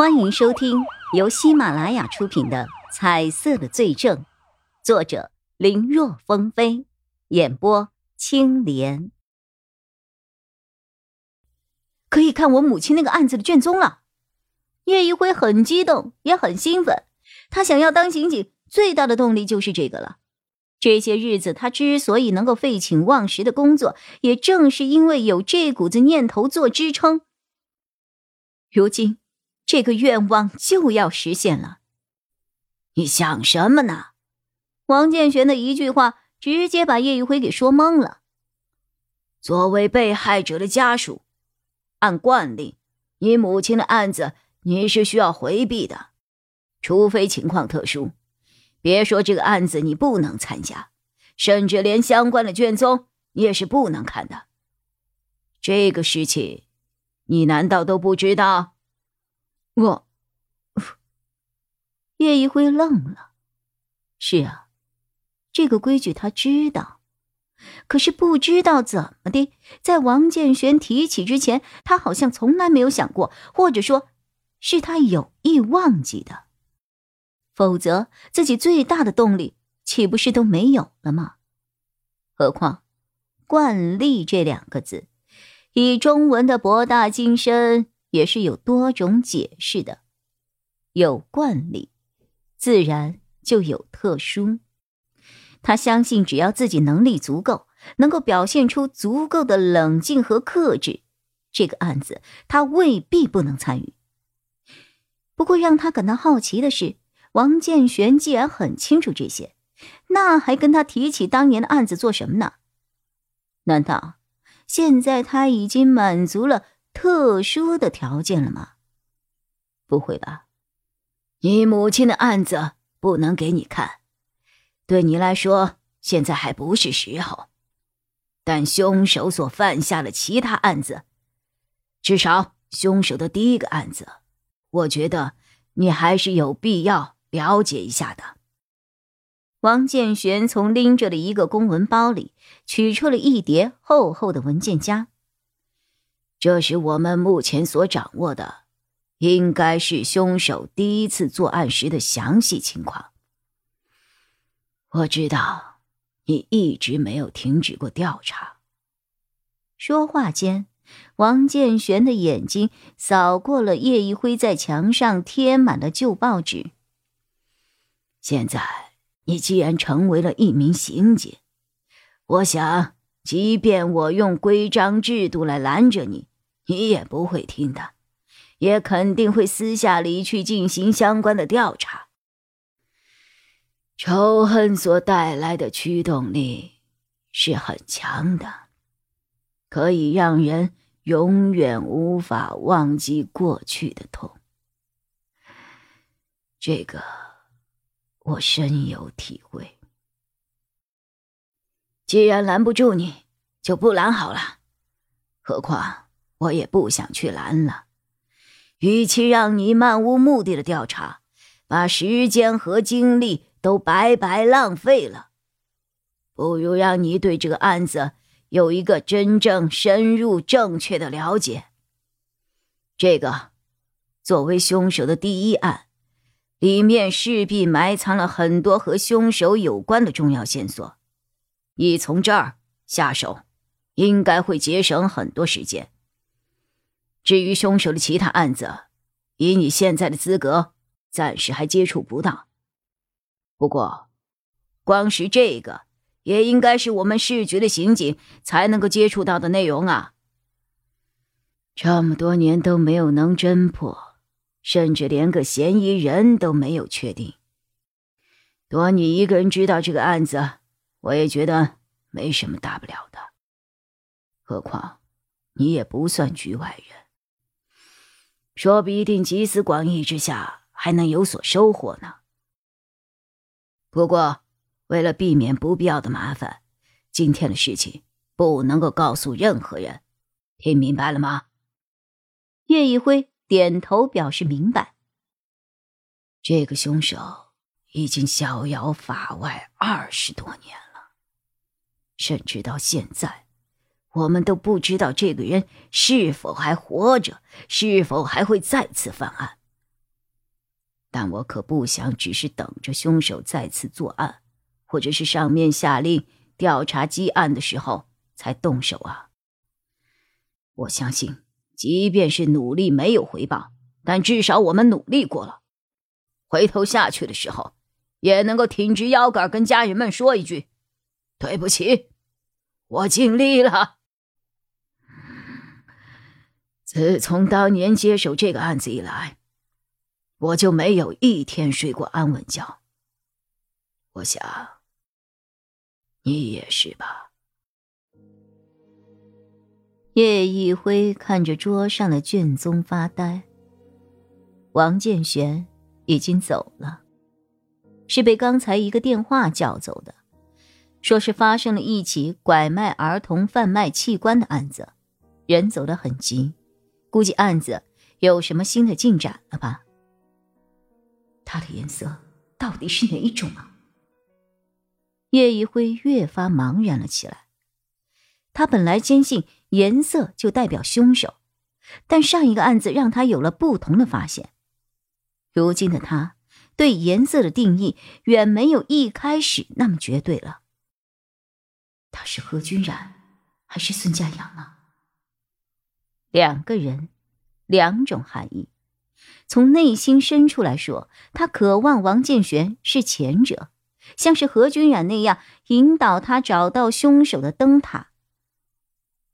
欢迎收听由喜马拉雅出品的《彩色的罪证》，作者林若风飞，演播青莲。可以看我母亲那个案子的卷宗了。叶一辉很激动，也很兴奋。他想要当刑警，最大的动力就是这个了。这些日子，他之所以能够废寝忘食的工作，也正是因为有这股子念头做支撑。如今。这个愿望就要实现了，你想什么呢？王建玄的一句话直接把叶玉辉给说懵了。作为被害者的家属，按惯例，你母亲的案子你是需要回避的，除非情况特殊。别说这个案子你不能参加，甚至连相关的卷宗你也是不能看的。这个事情，你难道都不知道？我，叶一辉愣了。是啊，这个规矩他知道，可是不知道怎么的，在王建玄提起之前，他好像从来没有想过，或者说，是他有意忘记的。否则，自己最大的动力岂不是都没有了吗？何况，“惯例”这两个字，以中文的博大精深。也是有多种解释的，有惯例，自然就有特殊。他相信，只要自己能力足够，能够表现出足够的冷静和克制，这个案子他未必不能参与。不过，让他感到好奇的是，王建玄既然很清楚这些，那还跟他提起当年的案子做什么呢？难道现在他已经满足了？特殊的条件了吗？不会吧，你母亲的案子不能给你看，对你来说现在还不是时候。但凶手所犯下的其他案子，至少凶手的第一个案子，我觉得你还是有必要了解一下的。王建玄从拎着的一个公文包里取出了一叠厚厚的文件夹。这是我们目前所掌握的，应该是凶手第一次作案时的详细情况。我知道你一直没有停止过调查。说话间，王建玄的眼睛扫过了叶一辉在墙上贴满了旧报纸。现在你既然成为了一名刑警，我想，即便我用规章制度来拦着你。你也不会听的，也肯定会私下里去进行相关的调查。仇恨所带来的驱动力是很强的，可以让人永远无法忘记过去的痛。这个我深有体会。既然拦不住你，就不拦好了。何况……我也不想去拦了，与其让你漫无目的的调查，把时间和精力都白白浪费了，不如让你对这个案子有一个真正深入、正确的了解。这个作为凶手的第一案，里面势必埋藏了很多和凶手有关的重要线索，你从这儿下手，应该会节省很多时间。至于凶手的其他案子，以你现在的资格，暂时还接触不到。不过，光是这个，也应该是我们市局的刑警才能够接触到的内容啊。这么多年都没有能侦破，甚至连个嫌疑人都没有确定。多你一个人知道这个案子，我也觉得没什么大不了的。何况，你也不算局外人。说不一定集思广益之下还能有所收获呢。不过，为了避免不必要的麻烦，今天的事情不能够告诉任何人，听明白了吗？叶一辉点头表示明白。这个凶手已经逍遥法外二十多年了，甚至到现在。我们都不知道这个人是否还活着，是否还会再次犯案。但我可不想只是等着凶手再次作案，或者是上面下令调查积案的时候才动手啊。我相信，即便是努力没有回报，但至少我们努力过了。回头下去的时候，也能够挺直腰杆跟家人们说一句：“对不起，我尽力了。”自从当年接手这个案子以来，我就没有一天睡过安稳觉。我想，你也是吧？叶一辉看着桌上的卷宗发呆。王建玄已经走了，是被刚才一个电话叫走的，说是发生了一起拐卖儿童、贩卖器官的案子，人走得很急。估计案子有什么新的进展了吧？它的颜色到底是哪一种啊？叶一辉越发茫然了起来。他本来坚信颜色就代表凶手，但上一个案子让他有了不同的发现。如今的他对颜色的定义远没有一开始那么绝对了。他是何君然，还是孙家阳啊？两个人，两种含义。从内心深处来说，他渴望王建玄是前者，像是何君染那样引导他找到凶手的灯塔。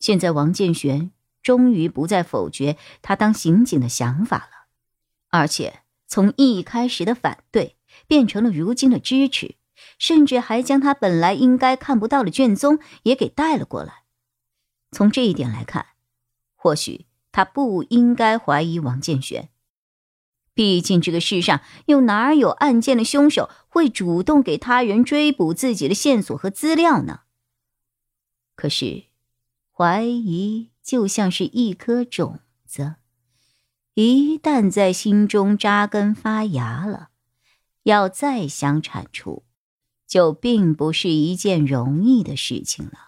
现在王建玄终于不再否决他当刑警的想法了，而且从一开始的反对变成了如今的支持，甚至还将他本来应该看不到的卷宗也给带了过来。从这一点来看。或许他不应该怀疑王建玄，毕竟这个世上又哪有案件的凶手会主动给他人追捕自己的线索和资料呢？可是，怀疑就像是一颗种子，一旦在心中扎根发芽了，要再想铲除，就并不是一件容易的事情了。